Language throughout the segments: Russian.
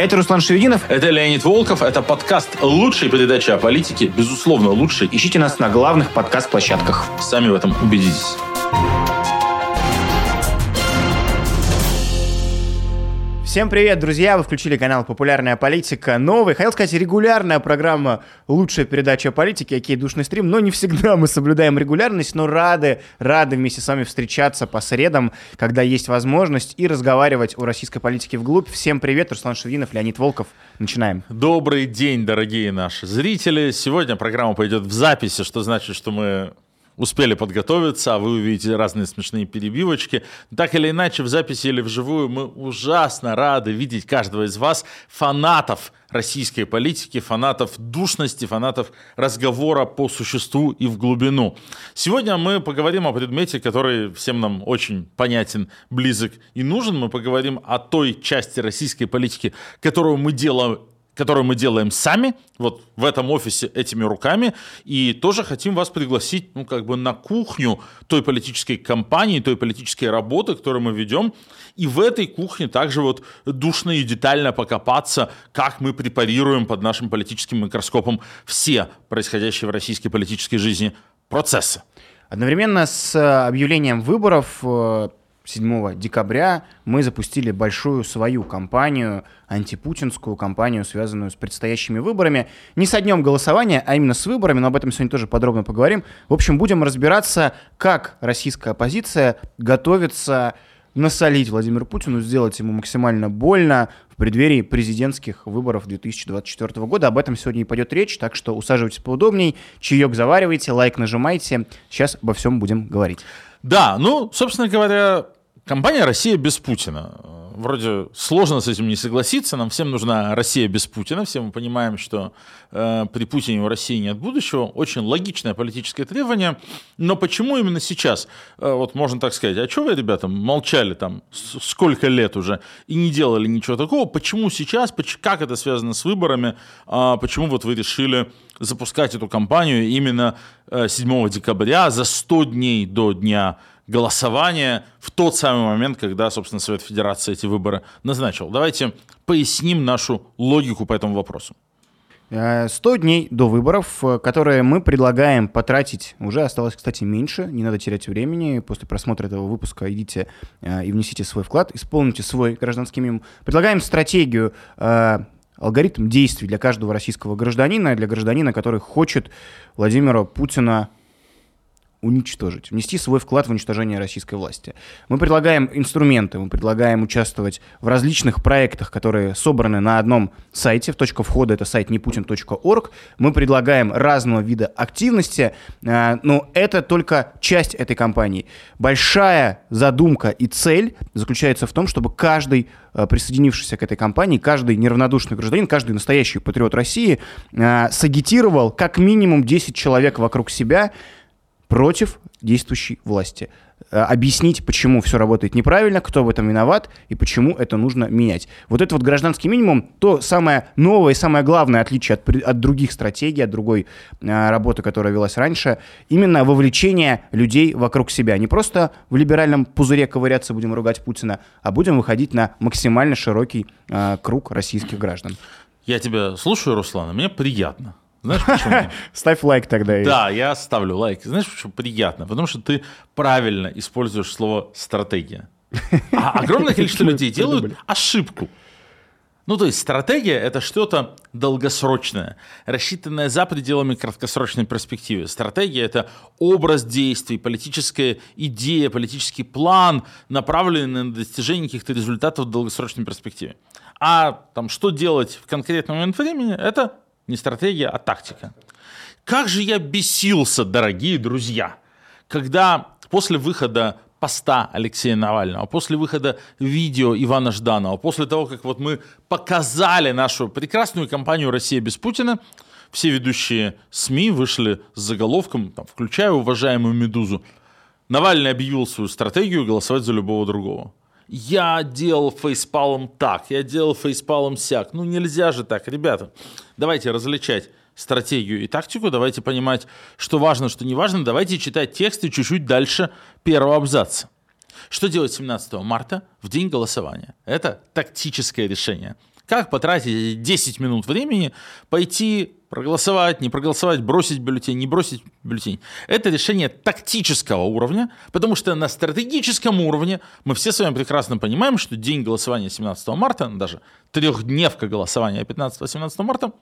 Это Руслан Шевединов. Это Леонид Волков. Это подкаст лучшей передачи о политике. Безусловно, лучший. Ищите нас на главных подкаст-площадках. Сами в этом убедитесь. Всем привет, друзья! Вы включили канал «Популярная политика». Новый, хотел сказать, регулярная программа «Лучшая передача о политике», окей, душный стрим, но не всегда мы соблюдаем регулярность, но рады, рады вместе с вами встречаться по средам, когда есть возможность, и разговаривать о российской политике вглубь. Всем привет, Руслан Шевинов, Леонид Волков. Начинаем. Добрый день, дорогие наши зрители. Сегодня программа пойдет в записи, что значит, что мы успели подготовиться, а вы увидите разные смешные перебивочки. Так или иначе, в записи или вживую мы ужасно рады видеть каждого из вас, фанатов российской политики, фанатов душности, фанатов разговора по существу и в глубину. Сегодня мы поговорим о предмете, который всем нам очень понятен, близок и нужен. Мы поговорим о той части российской политики, которую мы делаем которую мы делаем сами, вот в этом офисе этими руками, и тоже хотим вас пригласить, ну, как бы на кухню той политической кампании, той политической работы, которую мы ведем, и в этой кухне также вот душно и детально покопаться, как мы препарируем под нашим политическим микроскопом все происходящие в российской политической жизни процессы. Одновременно с э, объявлением выборов э, 7 декабря мы запустили большую свою кампанию, антипутинскую кампанию, связанную с предстоящими выборами. Не со днем голосования, а именно с выборами, но об этом сегодня тоже подробно поговорим. В общем, будем разбираться, как российская оппозиция готовится насолить Владимиру Путину, сделать ему максимально больно в преддверии президентских выборов 2024 года. Об этом сегодня и пойдет речь, так что усаживайтесь поудобней, чаек заваривайте, лайк нажимайте. Сейчас обо всем будем говорить. Да, ну, собственно говоря, компания «Россия без Путина». Вроде сложно с этим не согласиться, нам всем нужна Россия без Путина, все мы понимаем, что э, при Путине у России нет будущего, очень логичное политическое требование, но почему именно сейчас? Э, вот можно так сказать, а что вы, ребята, молчали там сколько лет уже и не делали ничего такого, почему сейчас, как это связано с выборами, э, почему вот вы решили запускать эту кампанию именно 7 э, декабря, за 100 дней до дня голосования, в тот самый момент, когда, собственно, Совет Федерации эти выборы назначил. Давайте поясним нашу логику по этому вопросу. 100 э, дней до выборов, э, которые мы предлагаем потратить, уже осталось, кстати, меньше, не надо терять времени, после просмотра этого выпуска идите и внесите свой вклад, исполните свой гражданский минимум. Предлагаем стратегию алгоритм действий для каждого российского гражданина, для гражданина, который хочет Владимира Путина уничтожить, внести свой вклад в уничтожение российской власти. Мы предлагаем инструменты, мы предлагаем участвовать в различных проектах, которые собраны на одном сайте, в точка входа это сайт neputin.org. Мы предлагаем разного вида активности, э, но это только часть этой кампании. Большая задумка и цель заключается в том, чтобы каждый э, присоединившийся к этой кампании, каждый неравнодушный гражданин, каждый настоящий патриот России э, сагитировал как минимум 10 человек вокруг себя, против действующей власти. Э, объяснить, почему все работает неправильно, кто в этом виноват и почему это нужно менять. Вот это вот гражданский минимум, то самое новое и самое главное отличие от, от других стратегий, от другой а, работы, которая велась раньше, именно вовлечение людей вокруг себя. Не просто в либеральном пузыре ковыряться будем ругать Путина, а будем выходить на максимально широкий а, круг российских граждан. Я тебя слушаю, Руслан, мне приятно. Знаешь почему? Ставь лайк тогда. Да, я ставлю лайк. Знаешь почему приятно? Потому что ты правильно используешь слово «стратегия». А огромное количество людей делают ошибку. Ну, то есть стратегия – это что-то долгосрочное, рассчитанное за пределами краткосрочной перспективы. Стратегия – это образ действий, политическая идея, политический план, направленный на достижение каких-то результатов в долгосрочной перспективе. А там, что делать в конкретный момент времени – это не стратегия, а тактика. Как же я бесился, дорогие друзья, когда после выхода поста Алексея Навального, после выхода видео Ивана Жданова, после того, как вот мы показали нашу прекрасную кампанию «Россия без Путина», все ведущие СМИ вышли с заголовком, там, включая уважаемую «Медузу», Навальный объявил свою стратегию голосовать за любого другого. Я делал фейспалом так, я делал фейспалом сяк. Ну нельзя же так, ребята. Давайте различать стратегию и тактику, давайте понимать, что важно, что не важно. Давайте читать тексты чуть-чуть дальше первого абзаца. Что делать 17 марта в день голосования? Это тактическое решение. Как потратить 10 минут времени, пойти проголосовать, не проголосовать, бросить бюллетень, не бросить бюллетень. Это решение тактического уровня, потому что на стратегическом уровне мы все с вами прекрасно понимаем, что день голосования 17 марта, даже трехдневка голосования 15-17 марта,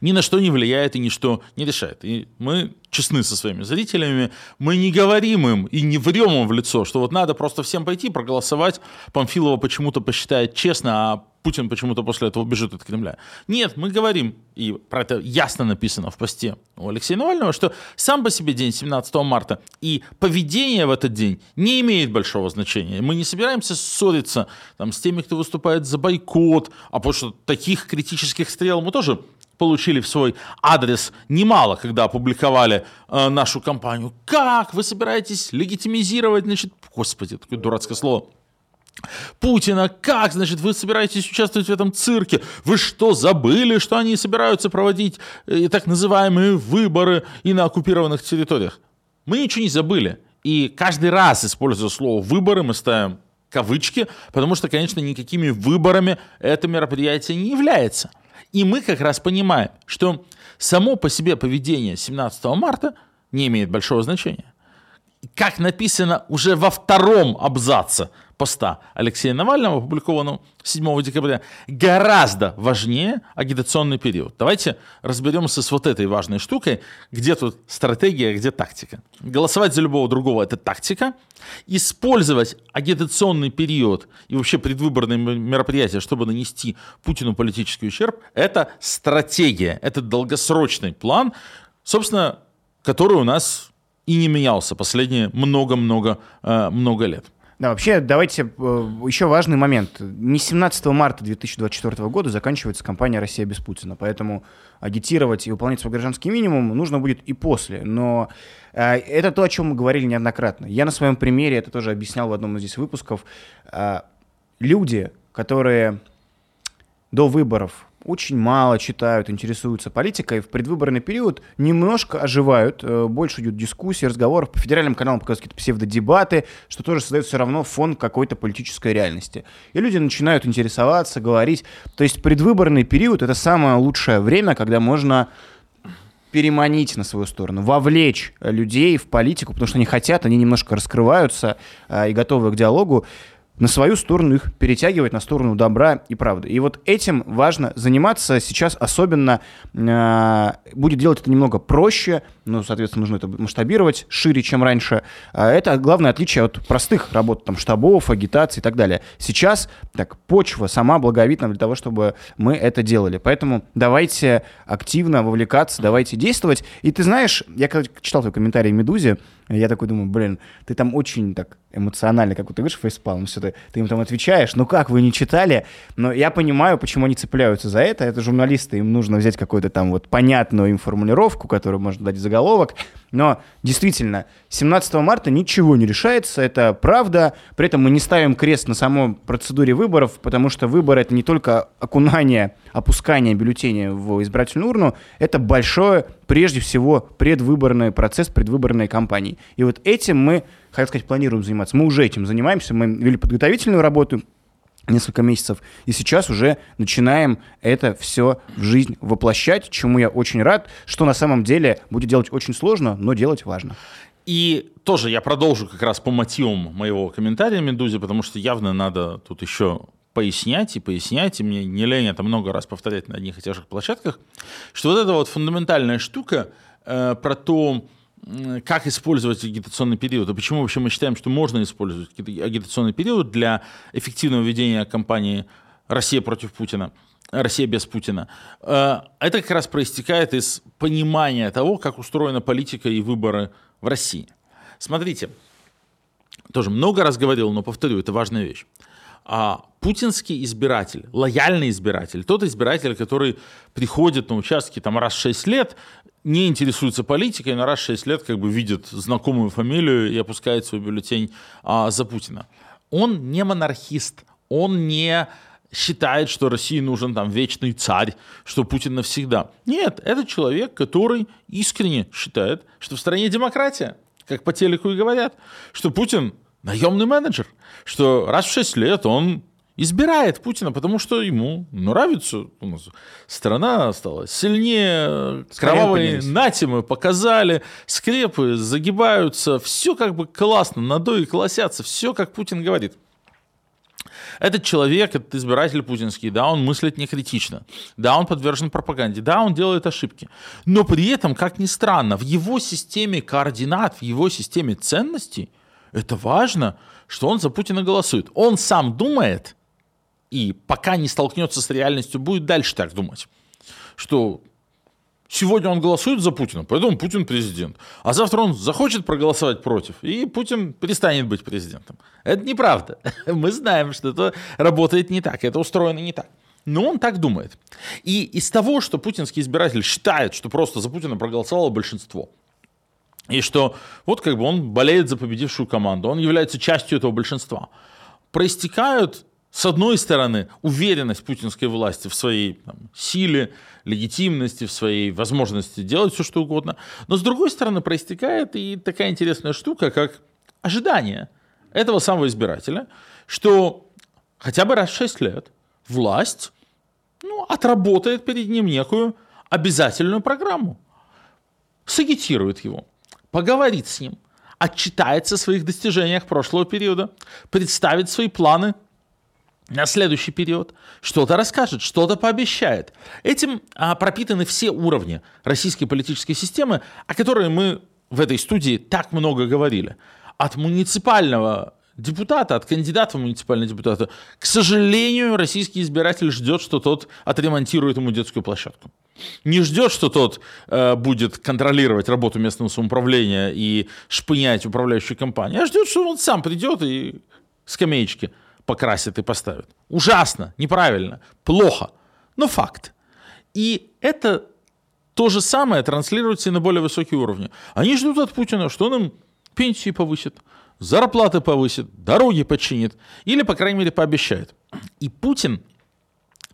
ни на что не влияет и ничто не решает. И мы честны со своими зрителями, мы не говорим им и не врем им в лицо, что вот надо просто всем пойти проголосовать, Памфилова почему-то посчитает честно, а Путин почему-то после этого бежит от Кремля. Нет, мы говорим, и про это ясно написано в посте у Алексея Навального, что сам по себе день 17 марта и поведение в этот день не имеет большого значения. Мы не собираемся ссориться там, с теми, кто выступает за бойкот, а потому что таких критических стрел мы тоже получили в свой адрес немало, когда опубликовали э, нашу кампанию. Как вы собираетесь легитимизировать, значит, господи, такое дурацкое слово, Путина, как, значит, вы собираетесь участвовать в этом цирке? Вы что, забыли, что они собираются проводить э, так называемые выборы и на оккупированных территориях? Мы ничего не забыли. И каждый раз, используя слово «выборы», мы ставим кавычки, потому что, конечно, никакими выборами это мероприятие не является. И мы как раз понимаем, что само по себе поведение 17 марта не имеет большого значения. Как написано уже во втором абзаце поста Алексея Навального, опубликованного 7 декабря, гораздо важнее агитационный период. Давайте разберемся с вот этой важной штукой, где тут стратегия, где тактика. Голосовать за любого другого – это тактика. Использовать агитационный период и вообще предвыборные мероприятия, чтобы нанести Путину политический ущерб – это стратегия, это долгосрочный план, собственно, который у нас и не менялся последние много-много э, много лет. Да, вообще, давайте э, еще важный момент. Не 17 марта 2024 года заканчивается кампания «Россия без Путина», поэтому агитировать и выполнять свой гражданский минимум нужно будет и после. Но э, это то, о чем мы говорили неоднократно. Я на своем примере это тоже объяснял в одном из здесь выпусков. Люди, которые до выборов очень мало читают, интересуются политикой, в предвыборный период немножко оживают, э, больше идет дискуссии, разговоров, по федеральным каналам показывают какие-то псевдодебаты, что тоже создает все равно фон какой-то политической реальности. И люди начинают интересоваться, говорить. То есть предвыборный период — это самое лучшее время, когда можно переманить на свою сторону, вовлечь людей в политику, потому что они хотят, они немножко раскрываются э, и готовы к диалогу на свою сторону их перетягивать, на сторону добра и правды. И вот этим важно заниматься. Сейчас особенно э, будет делать это немного проще, ну, соответственно, нужно это масштабировать шире, чем раньше. А это главное отличие от простых работ, там, штабов, агитации и так далее. Сейчас так, почва сама благовидна для того, чтобы мы это делали. Поэтому давайте активно вовлекаться, давайте действовать. И ты знаешь, я когда читал твой комментарий в «Медузе», я такой думаю, блин, ты там очень так эмоционально, как вот ты говоришь, фейспалм, все ты, ты им там отвечаешь, ну как, вы не читали? Но я понимаю, почему они цепляются за это. Это журналисты, им нужно взять какую-то там вот понятную им формулировку, которую можно дать заголовок. Но действительно, 17 марта ничего не решается, это правда. При этом мы не ставим крест на самой процедуре выборов, потому что выборы — это не только окунание, опускание бюллетеня в избирательную урну, это большое, прежде всего, предвыборный процесс, предвыборной кампании. И вот этим мы, хотел сказать, планируем заниматься. Мы уже этим занимаемся, мы вели подготовительную работу, несколько месяцев. И сейчас уже начинаем это все в жизнь воплощать, чему я очень рад, что на самом деле будет делать очень сложно, но делать важно. И тоже я продолжу как раз по мотивам моего комментария Медузе, потому что явно надо тут еще пояснять и пояснять, и мне не лень это много раз повторять на одних и тех же площадках, что вот эта вот фундаментальная штука э, про то, как использовать агитационный период, и почему вообще мы считаем, что можно использовать агитационный период для эффективного ведения кампании «Россия против Путина», «Россия без Путина». Э, это как раз проистекает из понимания того, как устроена политика и выборы в России. Смотрите, тоже много раз говорил, но повторю, это важная вещь. А путинский избиратель, лояльный избиратель, тот избиратель, который приходит на участки там раз в 6 лет, не интересуется политикой, но раз в 6 лет как бы видит знакомую фамилию и опускает свой бюллетень а, за Путина. Он не монархист, он не считает, что России нужен там вечный царь, что Путин навсегда. Нет, это человек, который искренне считает, что в стране демократия, как по телеку и говорят, что Путин наемный менеджер, что раз в 6 лет он избирает Путина, потому что ему нравится. У нас страна стала сильнее, кровавые натимы показали, скрепы загибаются, все как бы классно, надои колосятся, все как Путин говорит. Этот человек, этот избиратель путинский, да, он мыслит не критично, да, он подвержен пропаганде, да, он делает ошибки. Но при этом, как ни странно, в его системе координат, в его системе ценностей, это важно, что он за Путина голосует. Он сам думает, и пока не столкнется с реальностью, будет дальше так думать, что Сегодня он голосует за Путина, поэтому Путин президент. А завтра он захочет проголосовать против, и Путин перестанет быть президентом. Это неправда. Мы знаем, что это работает не так, это устроено не так. Но он так думает. И из того, что путинский избиратель считает, что просто за Путина проголосовало большинство, и что вот как бы он болеет за победившую команду, он является частью этого большинства, проистекают с одной стороны, уверенность путинской власти в своей там, силе, легитимности, в своей возможности делать все, что угодно. Но с другой стороны, проистекает и такая интересная штука, как ожидание этого самого избирателя, что хотя бы раз в 6 лет власть ну, отработает перед ним некую обязательную программу, сагитирует его, поговорит с ним, отчитается о своих достижениях прошлого периода, представит свои планы – на следующий период, что-то расскажет, что-то пообещает. Этим а, пропитаны все уровни российской политической системы, о которой мы в этой студии так много говорили. От муниципального депутата, от кандидата в муниципального депутата, к сожалению, российский избиратель ждет, что тот отремонтирует ему детскую площадку. Не ждет, что тот э, будет контролировать работу местного самоуправления и шпынять управляющую компанию, а ждет, что он сам придет и скамеечки покрасят и поставят. Ужасно, неправильно, плохо, но факт. И это то же самое транслируется и на более высокие уровни. Они ждут от Путина, что он им пенсии повысит, зарплаты повысит, дороги починит, или, по крайней мере, пообещает. И Путин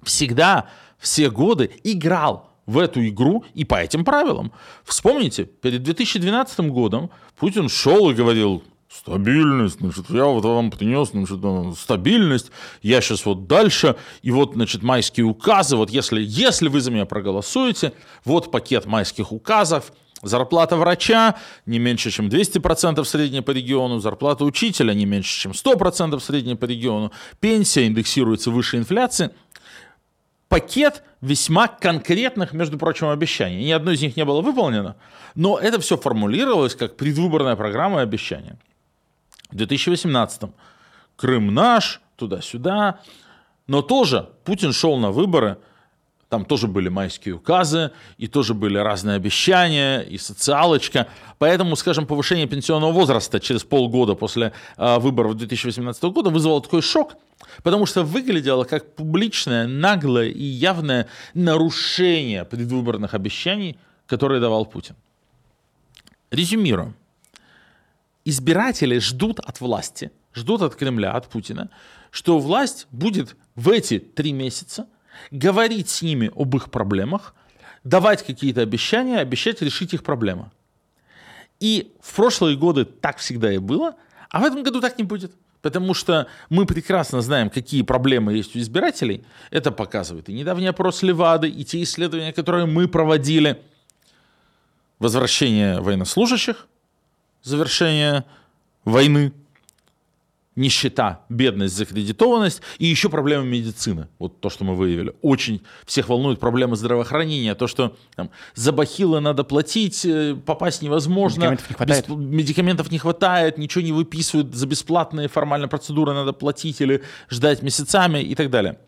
всегда, все годы играл в эту игру и по этим правилам. Вспомните, перед 2012 годом Путин шел и говорил, Стабильность, значит, я вот вам принес, значит, стабильность, я сейчас вот дальше, и вот, значит, майские указы, вот если, если вы за меня проголосуете, вот пакет майских указов, Зарплата врача не меньше, чем 200% средняя по региону, зарплата учителя не меньше, чем 100% средняя по региону, пенсия индексируется выше инфляции. Пакет весьма конкретных, между прочим, обещаний. Ни одно из них не было выполнено, но это все формулировалось как предвыборная программа и обещания. В 2018 Крым наш, туда-сюда. Но тоже Путин шел на выборы, там тоже были майские указы, и тоже были разные обещания, и социалочка. Поэтому, скажем, повышение пенсионного возраста через полгода после э, выборов 2018 года вызвало такой шок, потому что выглядело как публичное, наглое и явное нарушение предвыборных обещаний, которые давал Путин. Резюмируем избиратели ждут от власти, ждут от Кремля, от Путина, что власть будет в эти три месяца говорить с ними об их проблемах, давать какие-то обещания, обещать решить их проблемы. И в прошлые годы так всегда и было, а в этом году так не будет. Потому что мы прекрасно знаем, какие проблемы есть у избирателей. Это показывает и недавний опрос Левады, и те исследования, которые мы проводили. Возвращение военнослужащих, завершения войны, нищета, бедность, закредитованность и еще проблемы медицины. Вот то, что мы выявили. Очень всех волнует проблемы здравоохранения. То, что там, за бахилы надо платить, э, попасть невозможно. Медикаментов не хватает. Без, медикаментов не хватает, ничего не выписывают. За бесплатные формальные процедуры надо платить или ждать месяцами и так далее.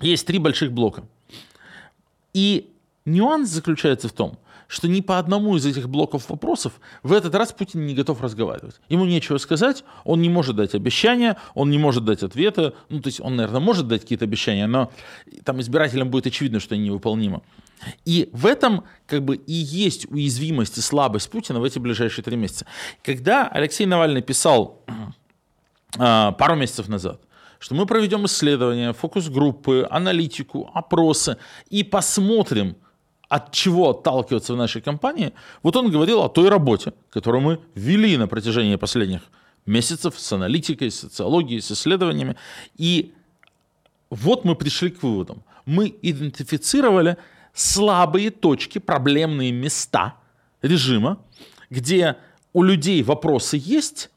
Есть три больших блока. И нюанс заключается в том, что ни по одному из этих блоков вопросов в этот раз Путин не готов разговаривать. Ему нечего сказать, он не может дать обещания, он не может дать ответа. Ну, то есть он, наверное, может дать какие-то обещания, но там избирателям будет очевидно, что они невыполнимы. И в этом как бы и есть уязвимость и слабость Путина в эти ближайшие три месяца. Когда Алексей Навальный писал э, пару месяцев назад, что мы проведем исследования, фокус-группы, аналитику, опросы и посмотрим, от чего отталкиваться в нашей компании, вот он говорил о той работе, которую мы вели на протяжении последних месяцев с аналитикой, с социологией, с исследованиями. И вот мы пришли к выводам. Мы идентифицировали слабые точки, проблемные места режима, где у людей вопросы есть,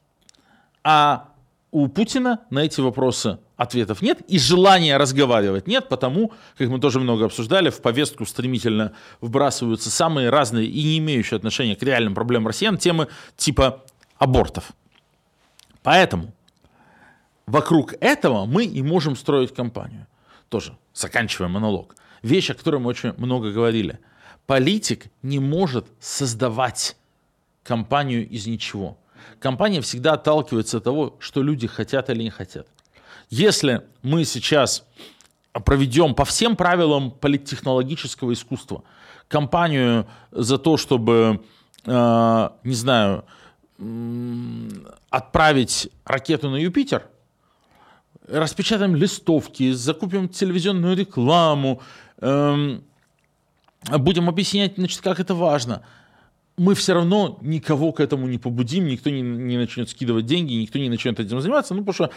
а у Путина на эти вопросы ответов нет, и желания разговаривать нет, потому, как мы тоже много обсуждали, в повестку стремительно вбрасываются самые разные и не имеющие отношения к реальным проблемам россиян темы типа абортов. Поэтому вокруг этого мы и можем строить кампанию. Тоже, заканчивая монолог. Вещь, о которой мы очень много говорили. Политик не может создавать компанию из ничего. Компания всегда отталкивается от того, что люди хотят или не хотят. Если мы сейчас проведем по всем правилам политтехнологического искусства кампанию за то, чтобы, э, не знаю, отправить ракету на Юпитер, распечатаем листовки, закупим телевизионную рекламу, эм, будем объяснять, значит, как это важно. Мы все равно никого к этому не побудим, никто не, не начнет скидывать деньги, никто не начнет этим заниматься, ну, потому что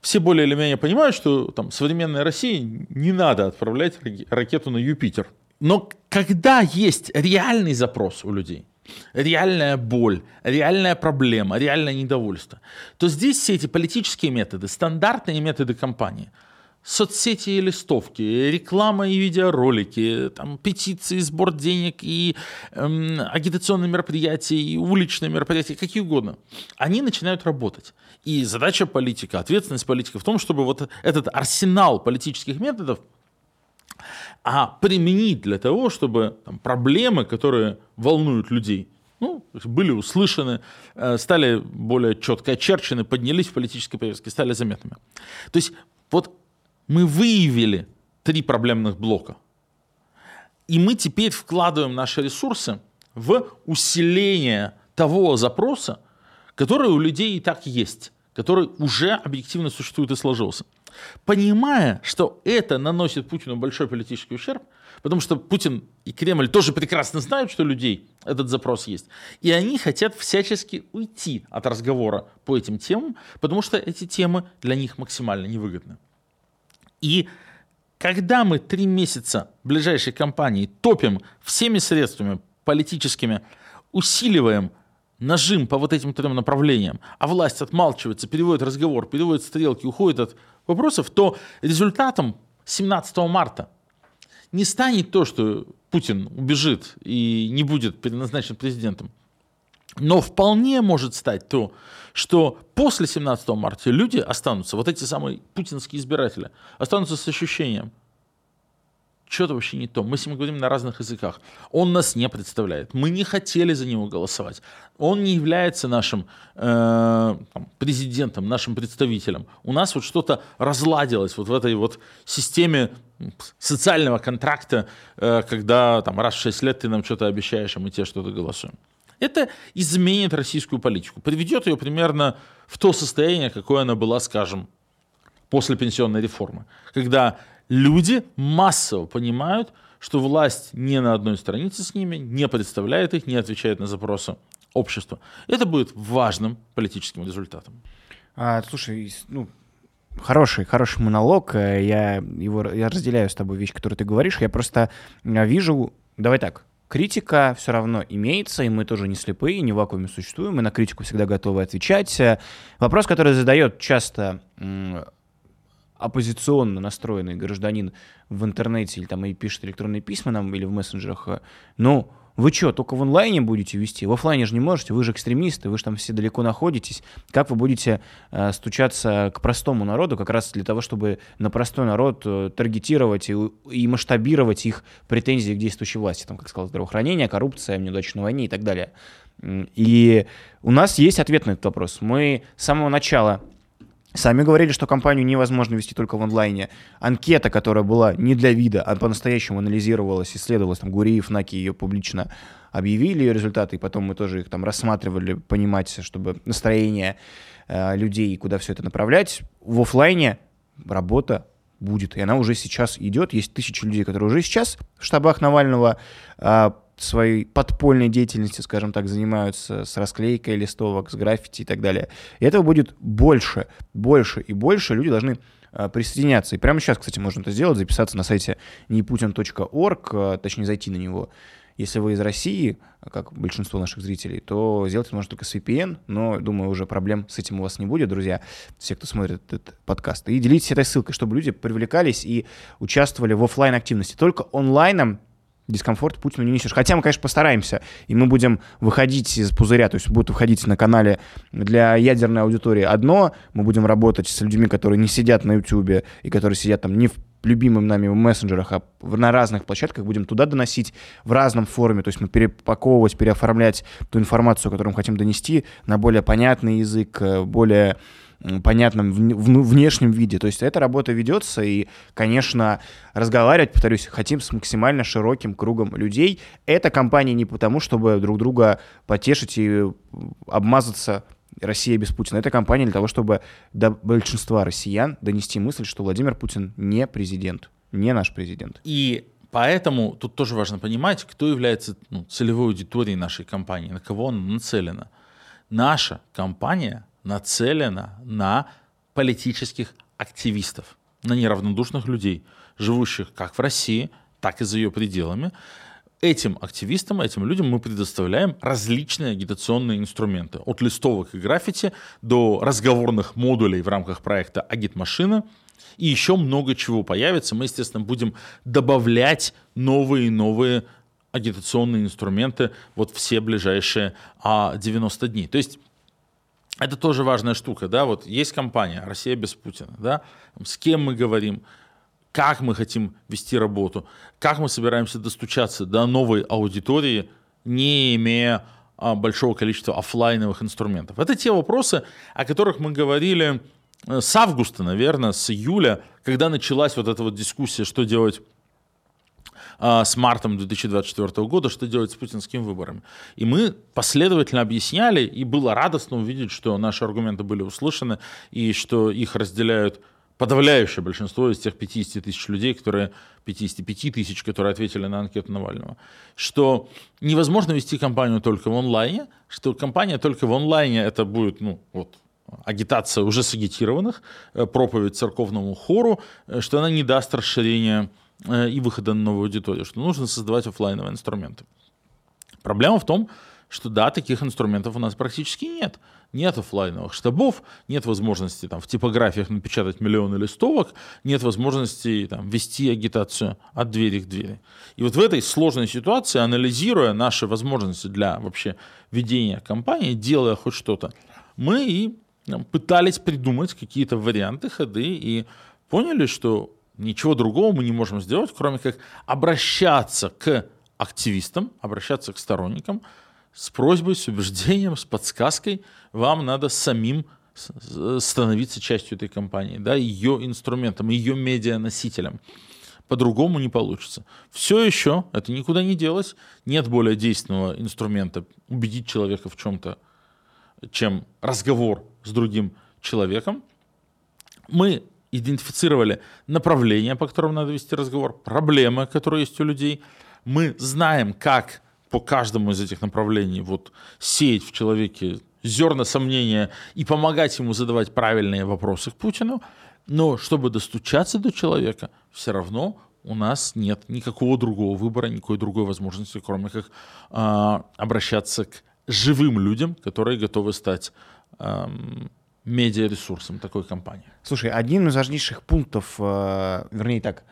все более или менее понимают, что там современной России не надо отправлять ракету на Юпитер. Но когда есть реальный запрос у людей, реальная боль, реальная проблема, реальное недовольство, то здесь все эти политические методы, стандартные методы кампании, соцсети и листовки, реклама и видеоролики, там, петиции, сбор денег и эм, агитационные мероприятия, и уличные мероприятия, какие угодно, они начинают работать. И задача политика, ответственность политика в том, чтобы вот этот арсенал политических методов а применить для того, чтобы там, проблемы, которые волнуют людей, ну, были услышаны, э, стали более четко очерчены, поднялись в политической повестке, стали заметными. То есть вот мы выявили три проблемных блока. И мы теперь вкладываем наши ресурсы в усиление того запроса, который у людей и так есть, который уже объективно существует и сложился понимая, что это наносит Путину большой политический ущерб, потому что Путин и Кремль тоже прекрасно знают, что людей этот запрос есть, и они хотят всячески уйти от разговора по этим темам, потому что эти темы для них максимально невыгодны. И когда мы три месяца ближайшей кампании топим всеми средствами политическими, усиливаем нажим по вот этим трем направлениям, а власть отмалчивается, переводит разговор, переводит стрелки, уходит от вопросов, то результатом 17 марта не станет то, что Путин убежит и не будет переназначен президентом. Но вполне может стать то, что после 17 марта люди останутся, вот эти самые путинские избиратели, останутся с ощущением – что-то вообще не то. Мы с ним говорим на разных языках. Он нас не представляет. Мы не хотели за него голосовать. Он не является нашим э, президентом, нашим представителем. У нас вот что-то разладилось вот в этой вот системе социального контракта, э, когда там раз в 6 лет ты нам что-то обещаешь, а мы тебе что-то голосуем. Это изменит российскую политику, приведет ее примерно в то состояние, какое она была, скажем, после пенсионной реформы, когда люди массово понимают, что власть не на одной странице с ними, не представляет их, не отвечает на запросы общества. Это будет важным политическим результатом. А, слушай, ну, хороший, хороший монолог. Э, я его я разделяю с тобой вещь, которую ты говоришь. Я просто э, вижу, давай так, критика все равно имеется, и мы тоже не слепые, не в вакууме существуем, мы на критику всегда готовы отвечать. Э, вопрос, который задает часто оппозиционно настроенный гражданин в интернете или там и пишет электронные письма нам или в мессенджерах, э, ну, вы что, только в онлайне будете вести? В офлайне же не можете, вы же экстремисты, вы же там все далеко находитесь. Как вы будете э, стучаться к простому народу, как раз для того, чтобы на простой народ э, таргетировать и, и масштабировать их претензии к действующей власти, там, как сказал, здравоохранение, коррупция, неудача на войне и так далее. И у нас есть ответ на этот вопрос. Мы с самого начала Сами говорили, что компанию невозможно вести только в онлайне. Анкета, которая была не для вида, а по-настоящему анализировалась, исследовалась, там Гуриев, Наки ее публично объявили ее результаты, и потом мы тоже их там рассматривали, понимать, чтобы настроение э, людей, куда все это направлять. В офлайне работа будет, и она уже сейчас идет. Есть тысячи людей, которые уже сейчас в штабах Навального э, своей подпольной деятельностью, скажем так, занимаются с расклейкой листовок, с граффити и так далее. И этого будет больше, больше и больше. Люди должны э, присоединяться. И прямо сейчас, кстати, можно это сделать, записаться на сайте neputin.org, э, точнее зайти на него. Если вы из России, как большинство наших зрителей, то сделать это можно только с VPN, но, думаю, уже проблем с этим у вас не будет, друзья, все, кто смотрит этот подкаст. И делитесь этой ссылкой, чтобы люди привлекались и участвовали в офлайн активности. Только онлайном дискомфорт Путину не несешь. Хотя мы, конечно, постараемся, и мы будем выходить из пузыря, то есть будут выходить на канале для ядерной аудитории одно, мы будем работать с людьми, которые не сидят на YouTube и которые сидят там не в любимым нами в мессенджерах, а на разных площадках будем туда доносить в разном форме, то есть мы перепаковывать, переоформлять ту информацию, которую мы хотим донести на более понятный язык, э, более понятном внешнем виде. То есть эта работа ведется, и, конечно, разговаривать, повторюсь, хотим с максимально широким кругом людей. Эта компания не потому, чтобы друг друга потешить и обмазаться Россия без Путина. Это компания для того, чтобы до большинства россиян донести мысль, что Владимир Путин не президент, не наш президент. И поэтому тут тоже важно понимать, кто является ну, целевой аудиторией нашей компании, на кого она нацелена. Наша компания нацелена на политических активистов, на неравнодушных людей, живущих как в России, так и за ее пределами. Этим активистам, этим людям мы предоставляем различные агитационные инструменты. От листовок и граффити до разговорных модулей в рамках проекта «Агитмашина». И еще много чего появится. Мы, естественно, будем добавлять новые и новые агитационные инструменты вот все ближайшие 90 а, дней. То есть это тоже важная штука, да, вот есть компания «Россия без Путина», да, с кем мы говорим, как мы хотим вести работу, как мы собираемся достучаться до новой аудитории, не имея а, большого количества офлайновых инструментов. Это те вопросы, о которых мы говорили э, с августа, наверное, с июля, когда началась вот эта вот дискуссия, что делать а, с мартом 2024 года, что делать с путинскими выборами. И мы последовательно объясняли, и было радостно увидеть, что наши аргументы были услышаны, и что их разделяют подавляющее большинство из тех 50 тысяч людей, которые 55 тысяч, которые ответили на анкету Навального, что невозможно вести кампанию только в онлайне, что компания только в онлайне это будет, ну, вот, агитация уже сагитированных, э, проповедь церковному хору, э, что она не даст расширения и выхода на новую аудиторию, что нужно создавать офлайновые инструменты. Проблема в том, что да, таких инструментов у нас практически нет. Нет офлайновых штабов, нет возможности там, в типографиях напечатать миллионы листовок, нет возможности там, вести агитацию от двери к двери. И вот в этой сложной ситуации, анализируя наши возможности для вообще ведения кампании, делая хоть что-то, мы и там, пытались придумать какие-то варианты, ходы и поняли, что Ничего другого мы не можем сделать, кроме как обращаться к активистам, обращаться к сторонникам с просьбой, с убеждением, с подсказкой. Вам надо самим становиться частью этой компании, да, ее инструментом, ее медианосителем. По-другому не получится. Все еще это никуда не делось. Нет более действенного инструмента убедить человека в чем-то, чем разговор с другим человеком. Мы идентифицировали направления, по которым надо вести разговор, проблемы, которые есть у людей. Мы знаем, как по каждому из этих направлений вот сеять в человеке зерна сомнения и помогать ему задавать правильные вопросы к Путину. Но чтобы достучаться до человека, все равно у нас нет никакого другого выбора, никакой другой возможности, кроме как э, обращаться к живым людям, которые готовы стать э, медиаресурсом такой компании. Слушай, один из важнейших пунктов, э, вернее так,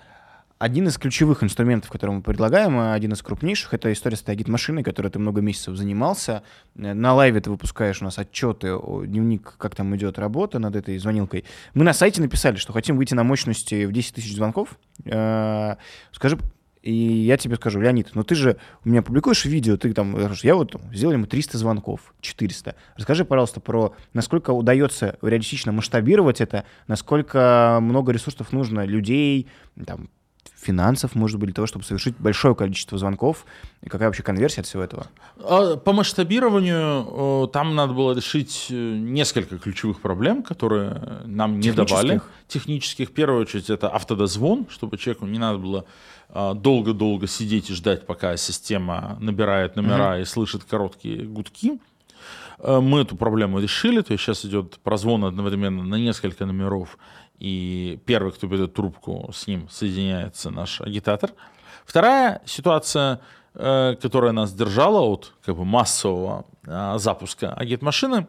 один из ключевых инструментов, которые мы предлагаем, э, один из крупнейших, это история с этой агит-машиной, которой ты много месяцев занимался. Э, на лайве ты выпускаешь у нас отчеты, дневник, как там идет работа над этой звонилкой. Мы на сайте написали, что хотим выйти на мощности в 10 тысяч звонков. Скажи, и я тебе скажу, Леонид, ну ты же у меня публикуешь видео, ты там, я вот сделал ему 300 звонков, 400. Расскажи, пожалуйста, про насколько удается реалистично масштабировать это, насколько много ресурсов нужно, людей, там, финансов, может быть, для того, чтобы совершить большое количество звонков? И какая вообще конверсия от всего этого? А, по масштабированию там надо было решить э, несколько ключевых проблем, которые нам не давали. Технических. В первую очередь это автодозвон, чтобы человеку не надо было а, долго-долго сидеть и ждать, пока система набирает номера mm-hmm. и слышит короткие гудки. А, мы эту проблему решили, то есть сейчас идет прозвон одновременно на несколько номеров, и первый, кто берет трубку, с ним соединяется наш агитатор. Вторая ситуация, э, которая нас держала от как бы, массового э, запуска агитмашины,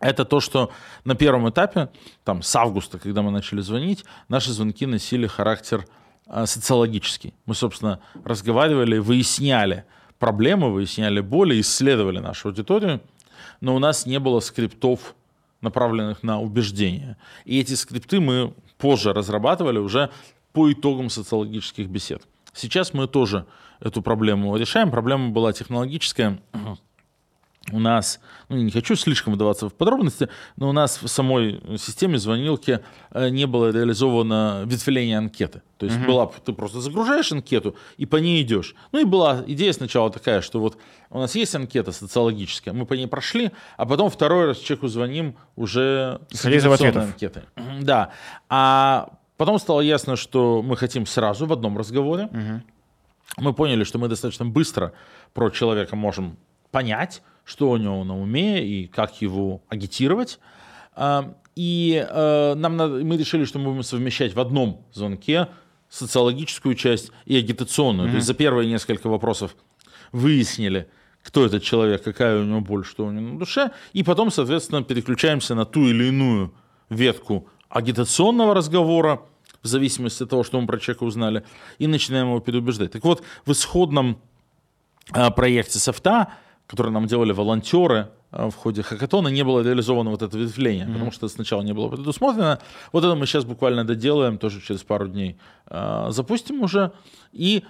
это то, что на первом этапе, там с августа, когда мы начали звонить, наши звонки носили характер э, социологический. Мы, собственно, разговаривали, выясняли проблемы, выясняли боли, исследовали нашу аудиторию, но у нас не было скриптов, направленных на убеждения. И эти скрипты мы позже разрабатывали уже по итогам социологических бесед. Сейчас мы тоже эту проблему решаем. Проблема была технологическая у нас, ну не хочу слишком вдаваться в подробности, но у нас в самой системе звонилки э, не было реализовано ветвление анкеты. То есть угу. была, ты просто загружаешь анкету и по ней идешь. Ну и была идея сначала такая, что вот у нас есть анкета социологическая, мы по ней прошли, а потом второй раз человеку звоним уже с анкетой. Да. А потом стало ясно, что мы хотим сразу в одном разговоре. Угу. Мы поняли, что мы достаточно быстро про человека можем понять, что у него на уме и как его агитировать. А, и э, нам надо, мы решили, что мы будем совмещать в одном звонке социологическую часть и агитационную. Mm-hmm. То есть за первые несколько вопросов выяснили, кто этот человек, какая у него боль, что у него на душе, и потом, соответственно, переключаемся на ту или иную ветку агитационного разговора, в зависимости от того, что мы про человека узнали, и начинаем его переубеждать. Так вот, в исходном а, проекте софта которые нам делали волонтеры э, в ходе хакатона, не было реализовано вот это ветвление, mm-hmm. потому что сначала не было предусмотрено. Вот это мы сейчас буквально доделаем, тоже через пару дней э, запустим уже. И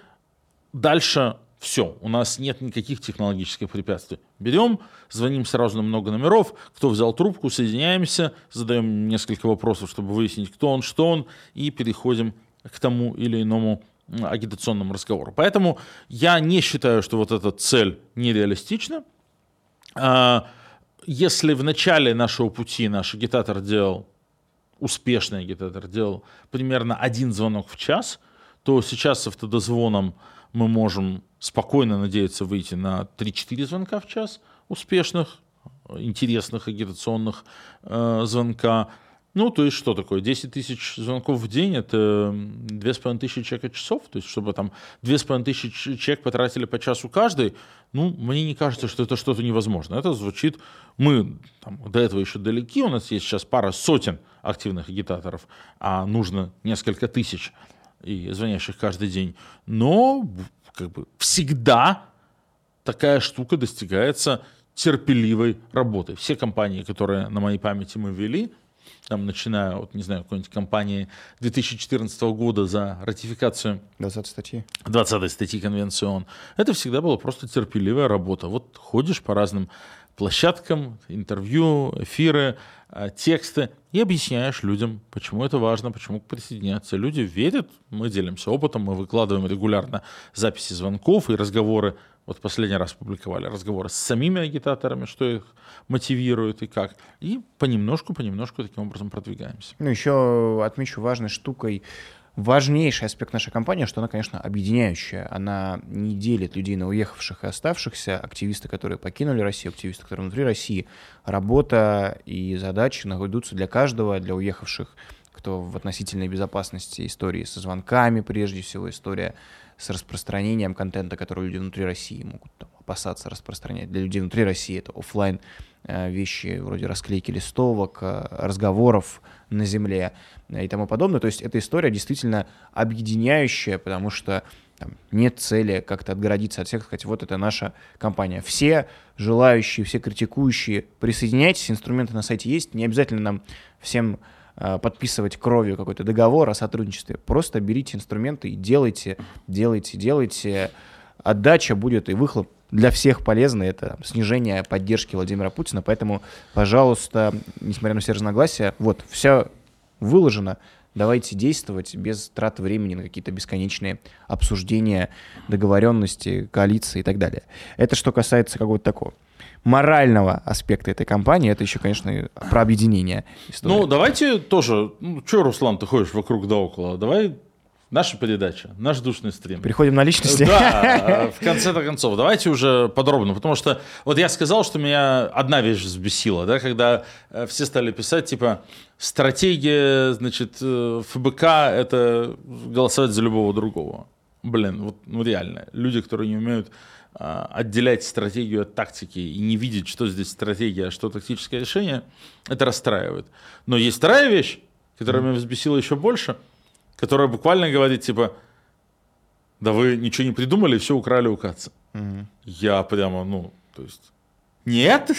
дальше все, у нас нет никаких технологических препятствий. Берем, звоним сразу на много номеров, кто взял трубку, соединяемся, задаем несколько вопросов, чтобы выяснить, кто он, что он, и переходим к тому или иному агитационному разговору. Поэтому я не считаю, что вот эта цель нереалистична. А, если в начале нашего пути наш агитатор делал, успешный агитатор делал примерно один звонок в час, то сейчас с автодозвоном мы можем спокойно надеяться выйти на 3-4 звонка в час успешных, интересных агитационных э, звонка. Ну, то есть что такое? 10 тысяч звонков в день – это 2500 человек часов. То есть чтобы там 2500 человек потратили по часу каждый, ну, мне не кажется, что это что-то невозможно. Это звучит, мы там, до этого еще далеки, у нас есть сейчас пара сотен активных агитаторов, а нужно несколько тысяч и звонящих каждый день. Но как бы всегда такая штука достигается терпеливой работой. Все компании, которые на моей памяти мы ввели, там, начиная от, не знаю, какой-нибудь компании 2014 года за ратификацию 20 статьи. 20 статьи Конвенции ООН. Это всегда была просто терпеливая работа. Вот ходишь по разным площадкам, интервью, эфиры, а, тексты и объясняешь людям, почему это важно, почему присоединяться. Люди верят, мы делимся опытом, мы выкладываем регулярно записи звонков и разговоры вот последний раз публиковали разговоры с самими агитаторами, что их мотивирует и как. И понемножку, понемножку таким образом продвигаемся. Ну, еще отмечу важной штукой важнейший аспект нашей компании, что она, конечно, объединяющая. Она не делит людей на уехавших и оставшихся, активисты, которые покинули Россию, активисты, которые внутри России. Работа и задачи находятся для каждого, для уехавших, кто в относительной безопасности истории со звонками, прежде всего, история с распространением контента, который люди внутри России могут там, опасаться распространять. Для людей внутри России это офлайн вещи вроде расклейки листовок, э, разговоров на земле и тому подобное. То есть эта история действительно объединяющая, потому что там, нет цели как-то отгородиться от всех, сказать, вот это наша компания. Все желающие, все критикующие, присоединяйтесь, инструменты на сайте есть, не обязательно нам всем Э, подписывать кровью какой-то договор о сотрудничестве. Просто берите инструменты и делайте, делайте, делайте. Отдача будет и выхлоп для всех полезный. Это снижение поддержки Владимира Путина. Поэтому, пожалуйста, несмотря на все разногласия, вот, все выложено. Давайте действовать без траты времени на какие-то бесконечные обсуждения, договоренности, коалиции и так далее. Это что касается какого-то такого морального аспекта этой компании, это еще, конечно, про объединение. Истории. Ну, давайте тоже, ну, что, Руслан, ты ходишь вокруг да около, давай наша передача, наш душный стрим. Переходим на личности. Да, в конце-то концов. Давайте уже подробно, потому что вот я сказал, что меня одна вещь взбесила, да, когда э, все стали писать, типа, стратегия, значит, э, ФБК — это голосовать за любого другого. Блин, вот ну, реально. Люди, которые не умеют а, отделять стратегию от тактики и не видеть, что здесь стратегия, а что тактическое решение, это расстраивает. Но есть вторая вещь, которая меня взбесила еще больше — которая буквально говорит, типа, да вы ничего не придумали, все украли у Каца. Угу. Я прямо, ну, то есть, нет?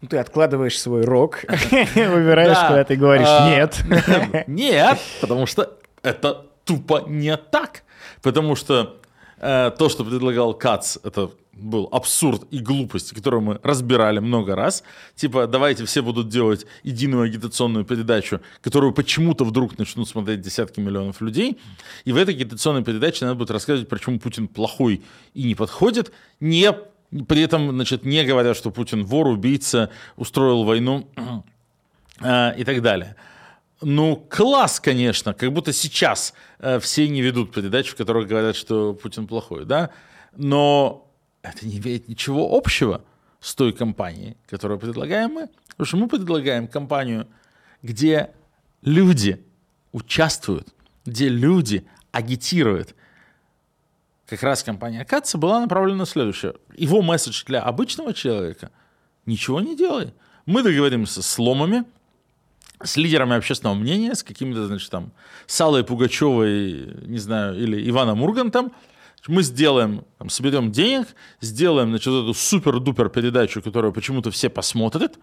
Ну, ты откладываешь свой рок, выбираешь, когда ты говоришь а, «нет». Нет, потому что это тупо не так. Потому что э, то, что предлагал Кац, это был абсурд и глупость, которую мы разбирали много раз. Типа, давайте все будут делать единую агитационную передачу, которую почему-то вдруг начнут смотреть десятки миллионов людей. И в этой агитационной передаче надо будет рассказывать, почему Путин плохой и не подходит, не, при этом, значит, не говоря, что Путин вор, убийца, устроил войну э, и так далее. Ну, класс, конечно, как будто сейчас э, все не ведут передачи, в которых говорят, что Путин плохой, да? Но это не имеет ничего общего с той компанией, которую предлагаем мы. Потому что мы предлагаем компанию, где люди участвуют, где люди агитируют. Как раз компания Катца была направлена на следующее. Его месседж для обычного человека – ничего не делай. Мы договоримся с ломами, с лидерами общественного мнения, с какими-то, значит, там, Салой Пугачевой, не знаю, или Иваном Ургантом – мы сделаем, там, соберем денег, сделаем, значит, эту супер-дупер передачу, которую почему-то все посмотрят,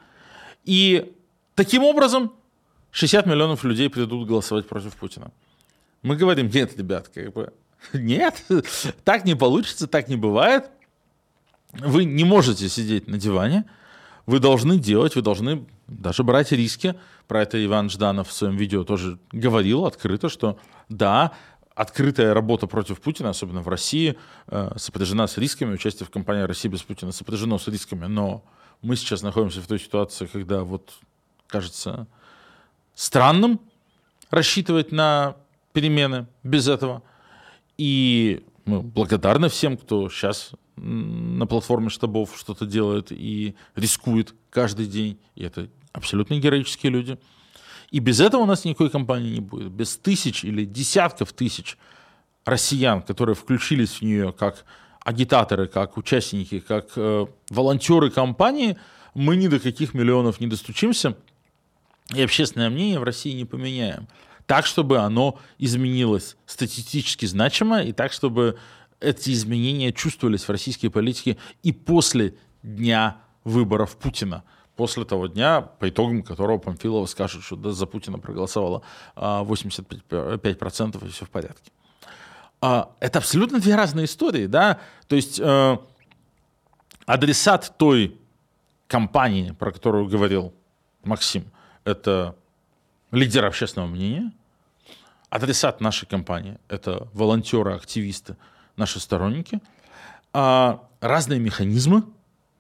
и таким образом 60 миллионов людей придут голосовать против Путина. Мы говорим, нет, ребят, как бы, нет, так не получится, так не бывает. Вы не можете сидеть на диване, вы должны делать, вы должны даже брать риски. Про это Иван Жданов в своем видео тоже говорил открыто, что да, открытая работа против Путина, особенно в России, э, сопряжена с рисками. Участие в кампании России без Путина сопряжено с рисками. Но мы сейчас находимся в той ситуации, когда вот кажется странным рассчитывать на перемены без этого. И мы благодарны всем, кто сейчас на платформе штабов что-то делает и рискует каждый день. И это абсолютно героические люди. И без этого у нас никакой кампании не будет. Без тысяч или десятков тысяч россиян, которые включились в нее как агитаторы, как участники, как э, волонтеры кампании, мы ни до каких миллионов не достучимся, и общественное мнение в России не поменяем. Так, чтобы оно изменилось статистически значимо, и так, чтобы эти изменения чувствовались в российской политике и после дня выборов Путина после того дня, по итогам которого Памфилова скажет, что да, за Путина проголосовало 85% и все в порядке. А, это абсолютно две разные истории, да, то есть э, адресат той компании, про которую говорил Максим, это лидер общественного мнения, адресат нашей компании – это волонтеры, активисты, наши сторонники, а разные механизмы –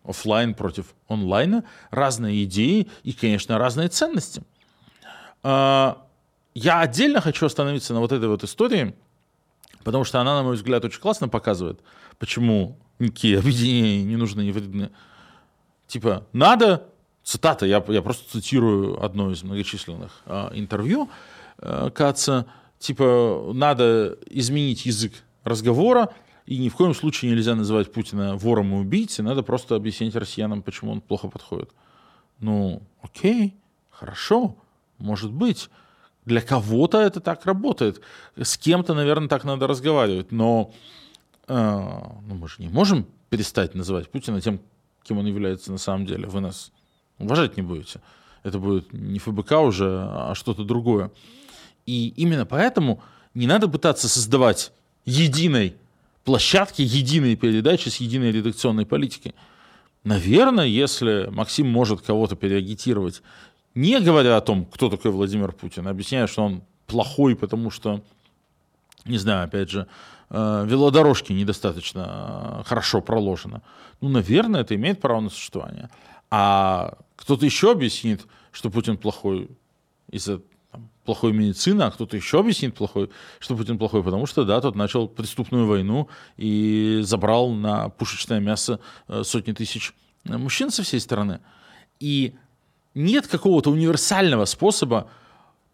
офлайн против онлайна, разные идеи и, конечно, разные ценности. А, я отдельно хочу остановиться на вот этой вот истории, потому что она, на мой взгляд, очень классно показывает, почему никакие объединения не нужны, не вредны. Типа, надо, цитата, я, я просто цитирую одно из многочисленных а, интервью а, Каца, типа, надо изменить язык разговора, и ни в коем случае нельзя называть Путина вором и убийцей, надо просто объяснить россиянам, почему он плохо подходит. Ну, окей, хорошо, может быть. Для кого-то это так работает. С кем-то, наверное, так надо разговаривать. Но э, ну, мы же не можем перестать называть Путина тем, кем он является на самом деле. Вы нас уважать не будете. Это будет не ФБК уже, а что-то другое. И именно поэтому не надо пытаться создавать единой площадки единой передачи с единой редакционной политикой. Наверное, если Максим может кого-то переагитировать, не говоря о том, кто такой Владимир Путин, объясняя, что он плохой, потому что, не знаю, опять же, э, велодорожки недостаточно э, хорошо проложены. Ну, наверное, это имеет право на существование. А кто-то еще объяснит, что Путин плохой из-за плохой медицины, а кто-то еще объяснит плохой, что Путин плохой, потому что, да, тот начал преступную войну и забрал на пушечное мясо э, сотни тысяч э, мужчин со всей стороны. И нет какого-то универсального способа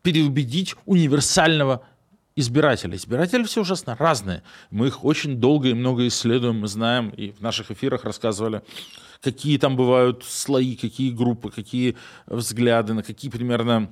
переубедить универсального избирателя. Избиратели все ужасно разные. Мы их очень долго и много исследуем, мы знаем, и в наших эфирах рассказывали, какие там бывают слои, какие группы, какие взгляды, на какие примерно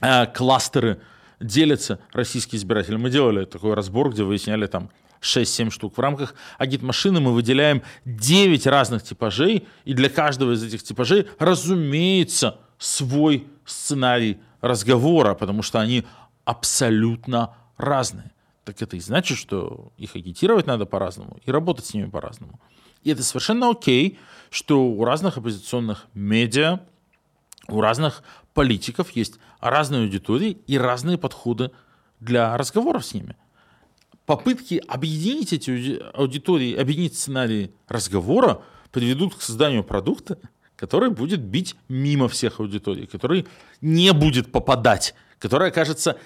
кластеры делятся российские избиратели. Мы делали такой разбор, где выясняли там 6-7 штук. В рамках агит-машины мы выделяем 9 разных типажей, и для каждого из этих типажей, разумеется, свой сценарий разговора, потому что они абсолютно разные. Так это и значит, что их агитировать надо по-разному и работать с ними по-разному. И это совершенно окей, что у разных оппозиционных медиа, у разных политиков есть разные аудитории и разные подходы для разговоров с ними. Попытки объединить эти аудитории, объединить сценарии разговора приведут к созданию продукта, который будет бить мимо всех аудиторий, который не будет попадать, который окажется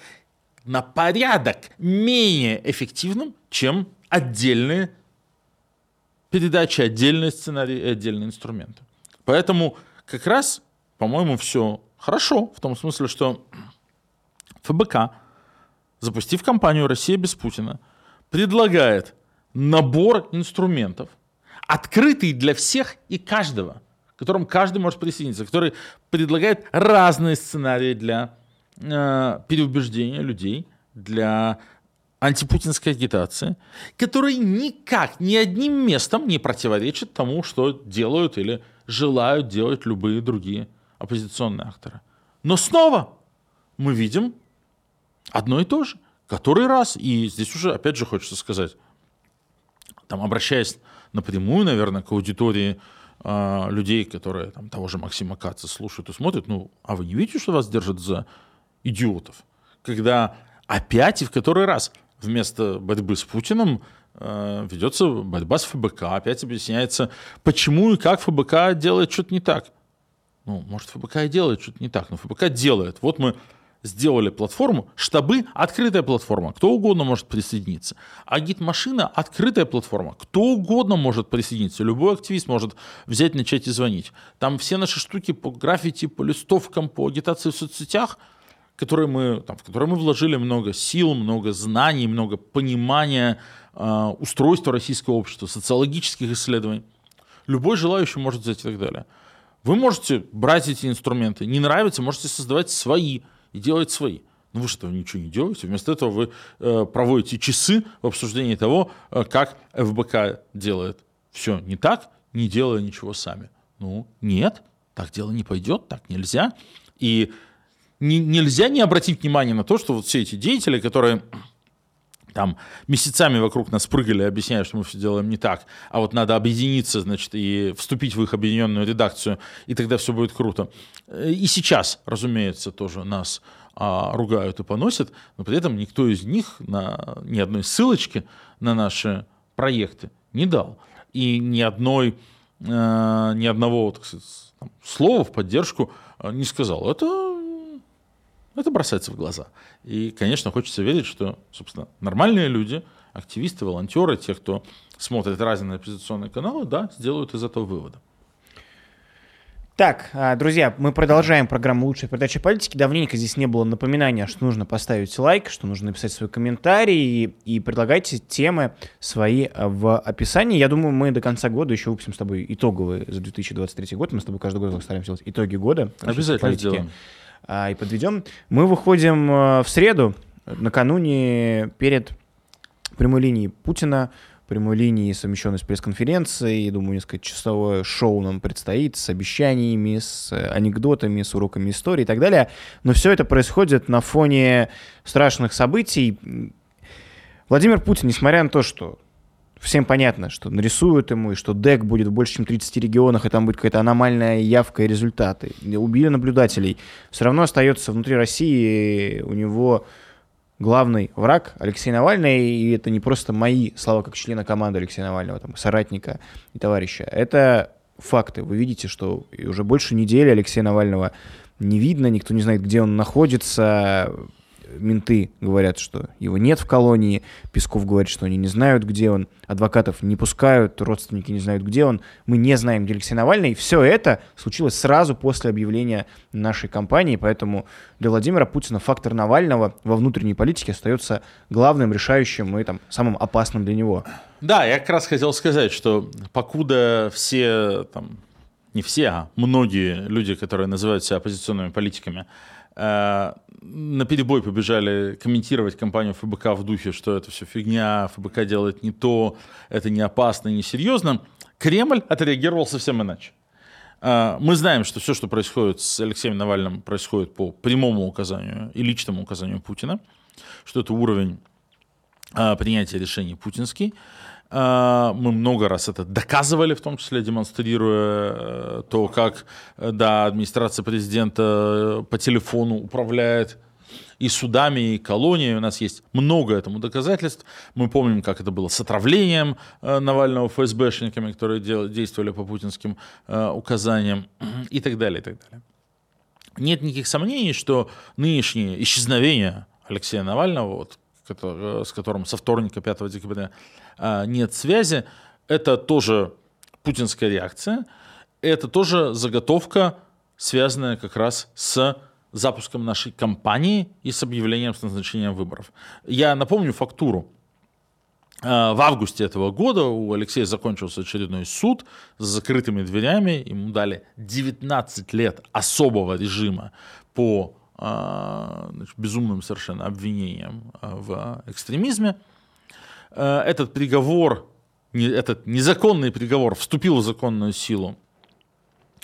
на порядок менее эффективным, чем отдельные передачи, отдельные сценарии и отдельные инструменты. Поэтому как раз, по-моему, все хорошо, в том смысле, что ФБК, запустив кампанию «Россия без Путина», предлагает набор инструментов, открытый для всех и каждого, к которым каждый может присоединиться, который предлагает разные сценарии для э, переубеждения людей, для антипутинской агитации, который никак, ни одним местом не противоречит тому, что делают или желают делать любые другие оппозиционные акторы. Но снова мы видим одно и то же. Который раз, и здесь уже, опять же, хочется сказать, там, обращаясь напрямую, наверное, к аудитории э, людей, которые там, того же Максима Каца слушают и смотрят, ну, а вы не видите, что вас держат за идиотов? Когда опять и в который раз вместо борьбы с Путиным э, ведется борьба с ФБК. Опять объясняется, почему и как ФБК делает что-то не так. Ну, может, ФБК и делает что-то не так, но ФБК делает. Вот мы сделали платформу, штабы — открытая платформа, кто угодно может присоединиться. Агит-машина — открытая платформа, кто угодно может присоединиться, любой активист может взять, начать и звонить. Там все наши штуки по граффити, по листовкам, по агитации в соцсетях — которые мы, там, в которые мы вложили много сил, много знаний, много понимания э, устройства российского общества, социологических исследований. Любой желающий может взять и так далее. Вы можете брать эти инструменты, не нравится, можете создавать свои и делать свои. Но вы этого ничего не делаете. Вместо этого вы э, проводите часы в обсуждении того, э, как ФБК делает все не так, не делая ничего сами. Ну, нет, так дело не пойдет, так нельзя. И не, нельзя не обратить внимание на то, что вот все эти деятели, которые там месяцами вокруг нас прыгали, объясняя, что мы все делаем не так, а вот надо объединиться, значит, и вступить в их объединенную редакцию, и тогда все будет круто. И сейчас, разумеется, тоже нас а, ругают и поносят, но при этом никто из них на, ни одной ссылочки на наши проекты не дал. И ни одной, э, ни одного так сказать, слова в поддержку э, не сказал. Это это бросается в глаза. И, конечно, хочется верить, что, собственно, нормальные люди, активисты, волонтеры, те, кто смотрит разные оппозиционные каналы, да, сделают из этого выводы. Так, а, друзья, мы продолжаем программу «Лучшая передача политики». Давненько здесь не было напоминания, что нужно поставить лайк, что нужно написать свой комментарий и, предлагайте темы свои а, в описании. Я думаю, мы до конца года еще выпустим с тобой итоговые за 2023 год. Мы с тобой каждый год стараемся делать итоги года. Обязательно сделаем и подведем. Мы выходим э, в среду, накануне перед прямой линией Путина, прямой линии, совмещенной с пресс-конференцией. Думаю, несколько часовое шоу нам предстоит с обещаниями, с анекдотами, с уроками истории и так далее. Но все это происходит на фоне страшных событий. Владимир Путин, несмотря на то, что всем понятно, что нарисуют ему, и что ДЭК будет в больше, чем 30 регионах, и там будет какая-то аномальная явка и результаты. Убили наблюдателей. Все равно остается внутри России у него главный враг Алексей Навальный, и это не просто мои слова как члена команды Алексея Навального, там, соратника и товарища. Это факты. Вы видите, что уже больше недели Алексея Навального не видно, никто не знает, где он находится, менты говорят, что его нет в колонии, Песков говорит, что они не знают, где он, адвокатов не пускают, родственники не знают, где он, мы не знаем, где Алексей Навальный. Все это случилось сразу после объявления нашей кампании, поэтому для Владимира Путина фактор Навального во внутренней политике остается главным, решающим и там, самым опасным для него. Да, я как раз хотел сказать, что покуда все, там, не все, а многие люди, которые называют себя оппозиционными политиками, Э, на перебой побежали комментировать кампанию ФБК в духе, что это все фигня, ФБК делает не то, это не опасно, не серьезно. Кремль отреагировал совсем иначе. Э, мы знаем, что все, что происходит с Алексеем Навальным, происходит по прямому указанию и личному указанию Путина, что это уровень э, принятия решений путинский. А, мы много раз это доказывали, в том числе демонстрируя э, то, как э, да, администрация президента э, по телефону управляет и судами, и колонией. У нас есть много этому доказательств. Мы помним, как это было с отравлением Навального ФСБшниками, которые действовали по путинским указаниям и так далее, и так далее. Нет никаких сомнений, что нынешнее исчезновение Алексея Навального, вот, с которым со вторника 5 декабря нет связи, это тоже путинская реакция, это тоже заготовка, связанная как раз с запуском нашей кампании и с объявлением с назначением выборов. Я напомню фактуру. А, в августе этого года у Алексея закончился очередной суд с закрытыми дверями. Ему дали 19 лет особого режима по а, значит, безумным совершенно обвинениям в экстремизме. Э, этот приговор, этот незаконный приговор вступил в законную силу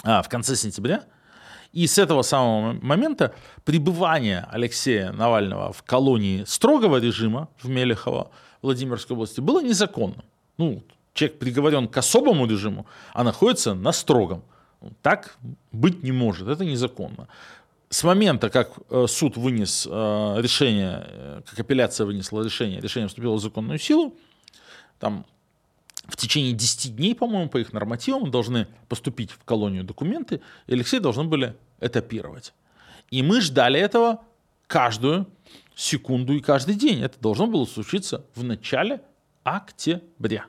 а, в конце сентября. И с этого самого момента пребывание Алексея Навального в колонии строгого режима в Мелехово, Владимирской области, было незаконным. Ну, человек приговорен к особому режиму, а находится на строгом. Так быть не может, это незаконно. С момента, как э, суд вынес э, решение, э, как апелляция вынесла решение, решение вступило в законную силу, там в течение 10 дней, по-моему, по их нормативам должны поступить в колонию документы, и Алексей должны были этапировать. И мы ждали этого каждую секунду и каждый день. Это должно было случиться в начале октября.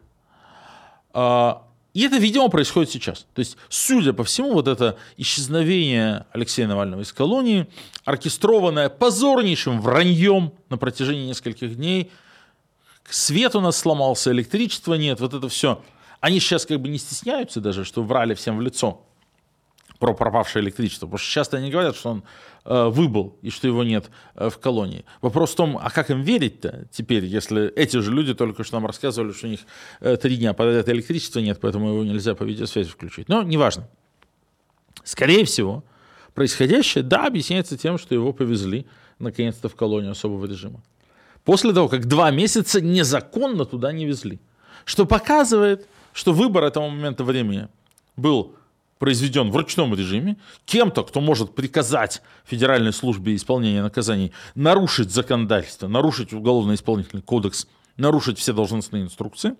А, и это, видимо, происходит сейчас. То есть, судя по всему, вот это исчезновение Алексея Навального из колонии, оркестрованное позорнейшим враньем на протяжении нескольких дней, свет у нас сломался, электричества нет, вот это все. Они сейчас как бы не стесняются даже, что врали всем в лицо про пропавшее электричество. Потому что часто они говорят, что он выбыл и что его нет э, в колонии. Вопрос в том, а как им верить-то теперь, если эти же люди только что нам рассказывали, что у них э, три дня подряд электричества нет, поэтому его нельзя по видеосвязи включить. Но неважно. Скорее всего, происходящее, да, объясняется тем, что его повезли наконец-то в колонию особого режима. После того, как два месяца незаконно туда не везли. Что показывает, что выбор этого момента времени был произведен в ручном режиме, кем-то, кто может приказать Федеральной службе исполнения наказаний нарушить законодательство, нарушить уголовно-исполнительный кодекс, нарушить все должностные инструкции.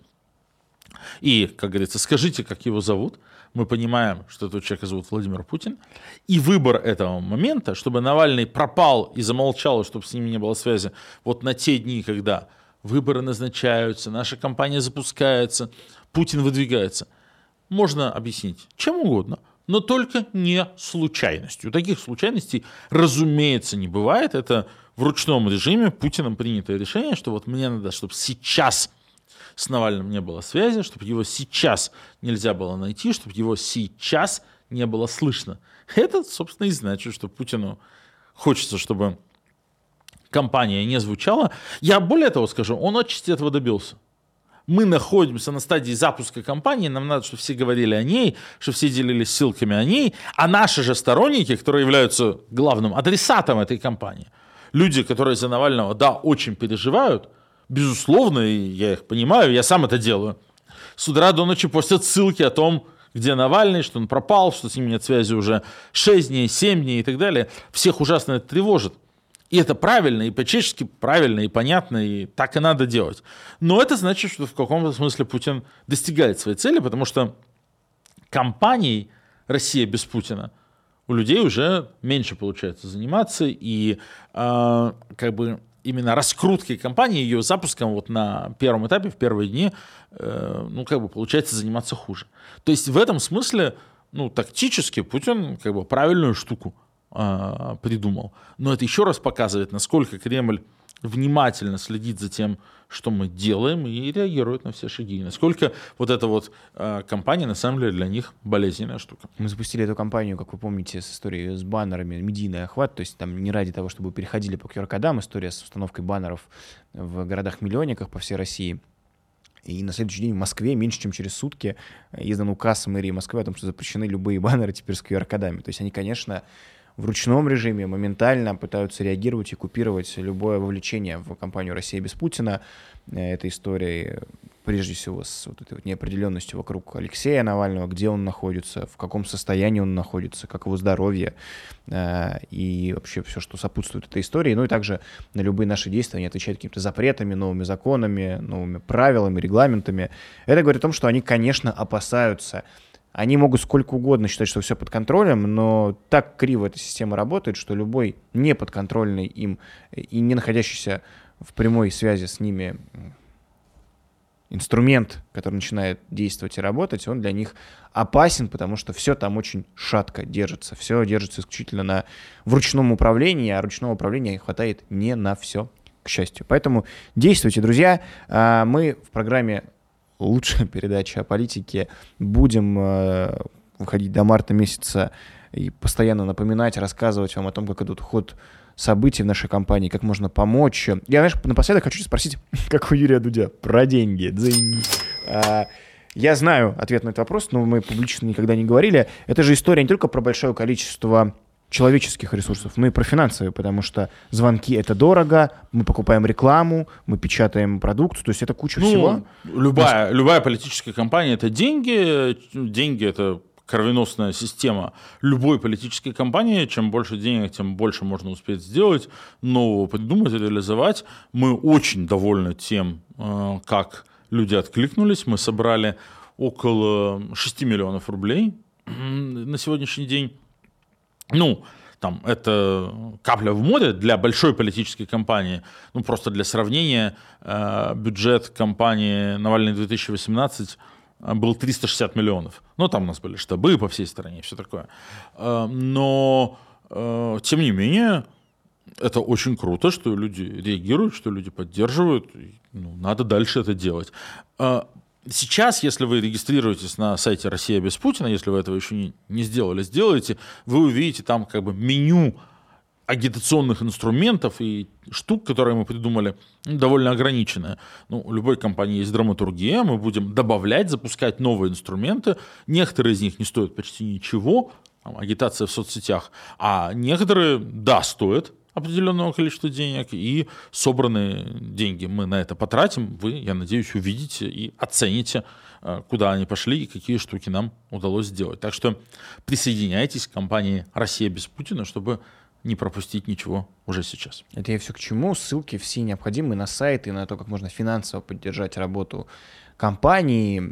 И, как говорится, скажите, как его зовут. Мы понимаем, что этого человека зовут Владимир Путин. И выбор этого момента, чтобы Навальный пропал и замолчал, чтобы с ними не было связи, вот на те дни, когда выборы назначаются, наша кампания запускается, Путин выдвигается – можно объяснить чем угодно, но только не случайностью. Таких случайностей, разумеется, не бывает. Это в ручном режиме Путиным принятое решение, что вот мне надо, чтобы сейчас с Навальным не было связи, чтобы его сейчас нельзя было найти, чтобы его сейчас не было слышно. Это, собственно, и значит, что Путину хочется, чтобы компания не звучала. Я более того скажу, он отчасти этого добился мы находимся на стадии запуска компании, нам надо, чтобы все говорили о ней, чтобы все делились ссылками о ней, а наши же сторонники, которые являются главным адресатом этой компании, люди, которые за Навального, да, очень переживают, безусловно, и я их понимаю, я сам это делаю, с утра до ночи постят ссылки о том, где Навальный, что он пропал, что с ним нет связи уже 6 дней, 7 дней и так далее. Всех ужасно это тревожит. И это правильно, и по-чешски правильно, и понятно, и так и надо делать. Но это значит, что в каком-то смысле Путин достигает своей цели, потому что компанией Россия без Путина у людей уже меньше получается заниматься, и э, как бы именно раскруткой компании, ее запуском вот на первом этапе, в первые дни, э, ну, как бы получается заниматься хуже. То есть в этом смысле, ну, тактически Путин как бы правильную штуку э, придумал. Но это еще раз показывает, насколько Кремль внимательно следит за тем, что мы делаем, и реагирует на все шаги. И насколько вот эта вот э, компания, на самом деле, для них болезненная штука. Мы запустили эту компанию, как вы помните, с историей с баннерами, медийный охват, то есть там не ради того, чтобы переходили по QR-кодам, история с установкой баннеров в городах-миллионниках по всей России. И на следующий день в Москве меньше, чем через сутки издан указ мэрии Москвы о том, что запрещены любые баннеры теперь с QR-кодами. То есть они, конечно, в ручном режиме моментально пытаются реагировать и купировать любое вовлечение в кампанию «Россия без Путина». Э, эта история, прежде всего, с вот этой вот неопределенностью вокруг Алексея Навального, где он находится, в каком состоянии он находится, как его здоровье э, и вообще все, что сопутствует этой истории. Ну и также на любые наши действия они отвечают какими-то запретами, новыми законами, новыми правилами, регламентами. Это говорит о том, что они, конечно, опасаются они могут сколько угодно считать, что все под контролем, но так криво эта система работает, что любой неподконтрольный им и не находящийся в прямой связи с ними инструмент, который начинает действовать и работать, он для них опасен, потому что все там очень шатко держится. Все держится исключительно на в ручном управлении, а ручного управления хватает не на все, к счастью. Поэтому действуйте, друзья. А, мы в программе лучшая передача о политике. Будем э, выходить до марта месяца и постоянно напоминать, рассказывать вам о том, как идут ход событий в нашей компании, как можно помочь. Я, знаешь, напоследок хочу спросить, как у Юрия Дудя, про деньги. А, я знаю ответ на этот вопрос, но мы публично никогда не говорили. Это же история не только про большое количество человеческих ресурсов, но и про финансовые, потому что звонки это дорого, мы покупаем рекламу, мы печатаем продукцию, то есть это куча ну, всего. Любая, есть... любая политическая компания это деньги, деньги это кровеносная система любой политической кампании. Чем больше денег, тем больше можно успеть сделать, нового придумать, реализовать. Мы очень довольны тем, э, как люди откликнулись. Мы собрали около 6 миллионов рублей на сегодняшний день ну, там, это капля в море для большой политической кампании. Ну, просто для сравнения, э, бюджет кампании Навальный 2018 э, был 360 миллионов. Ну, там у нас были штабы по всей стране, все такое. Э, но, тем не менее, это очень круто, что люди реагируют, что люди поддерживают. Ну, надо дальше это делать. Сейчас, если вы регистрируетесь на сайте «Россия без Путина», если вы этого еще не, не сделали, сделайте, вы увидите там как бы меню агитационных инструментов и штук, которые мы придумали, ну, довольно ограниченное. Ну, у любой компании есть драматургия, мы будем добавлять, запускать новые инструменты. Некоторые из них не стоят почти ничего, там, агитация в соцсетях, а некоторые, да, стоят, определенного количества денег, и собранные деньги мы на это потратим. Вы, я надеюсь, увидите и оцените, э, куда они пошли и какие штуки нам удалось сделать. Так что присоединяйтесь к компании «Россия без Путина», чтобы не пропустить ничего уже сейчас. Это я все к чему. Ссылки все необходимые на сайт и на то, как можно финансово поддержать работу компании,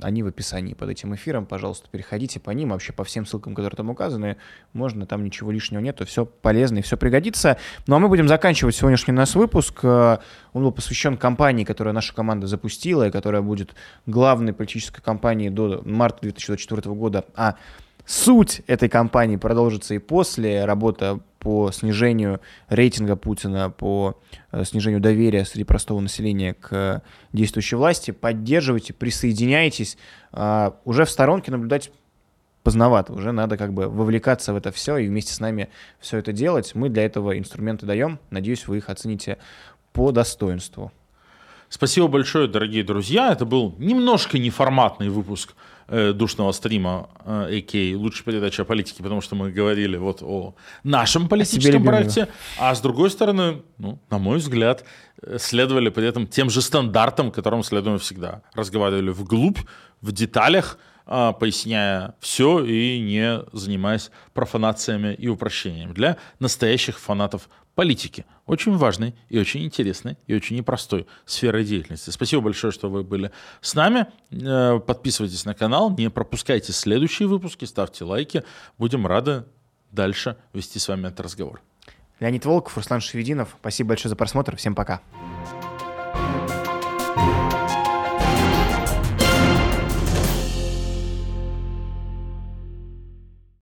они в описании под этим эфиром, пожалуйста, переходите по ним, вообще по всем ссылкам, которые там указаны, можно, там ничего лишнего нету, все полезно и все пригодится. Ну а мы будем заканчивать сегодняшний наш выпуск. Э, он был посвящен компании, которую наша команда запустила, и которая будет главной политической компанией до марта 2024 года, а Суть этой кампании продолжится и после. Работа по снижению рейтинга Путина, по э, снижению доверия среди простого населения к действующей власти. Поддерживайте, присоединяйтесь. А, уже в сторонке наблюдать поздновато, уже надо как бы вовлекаться в это все и вместе с нами все это делать. Мы для этого инструменты даем. Надеюсь, вы их оцените по достоинству. Спасибо большое, дорогие друзья. Это был немножко неформатный выпуск э, душного стрима, э, а.к.а. лучшая передача о политике, потому что мы говорили вот о нашем политическом о проекте. А с другой стороны, ну, на мой взгляд, э, следовали при этом тем же стандартам, которым следуем всегда. Разговаривали вглубь, в деталях, а, поясняя все и не занимаясь профанациями и упрощением для настоящих фанатов политики. Очень важной и очень интересной и очень непростой сферой деятельности. Спасибо большое, что вы были с нами. Э, подписывайтесь на канал, не пропускайте следующие выпуски, ставьте лайки. Будем рады дальше вести с вами этот разговор. Леонид Волков, Руслан Шевединов. Спасибо большое за просмотр. Всем пока.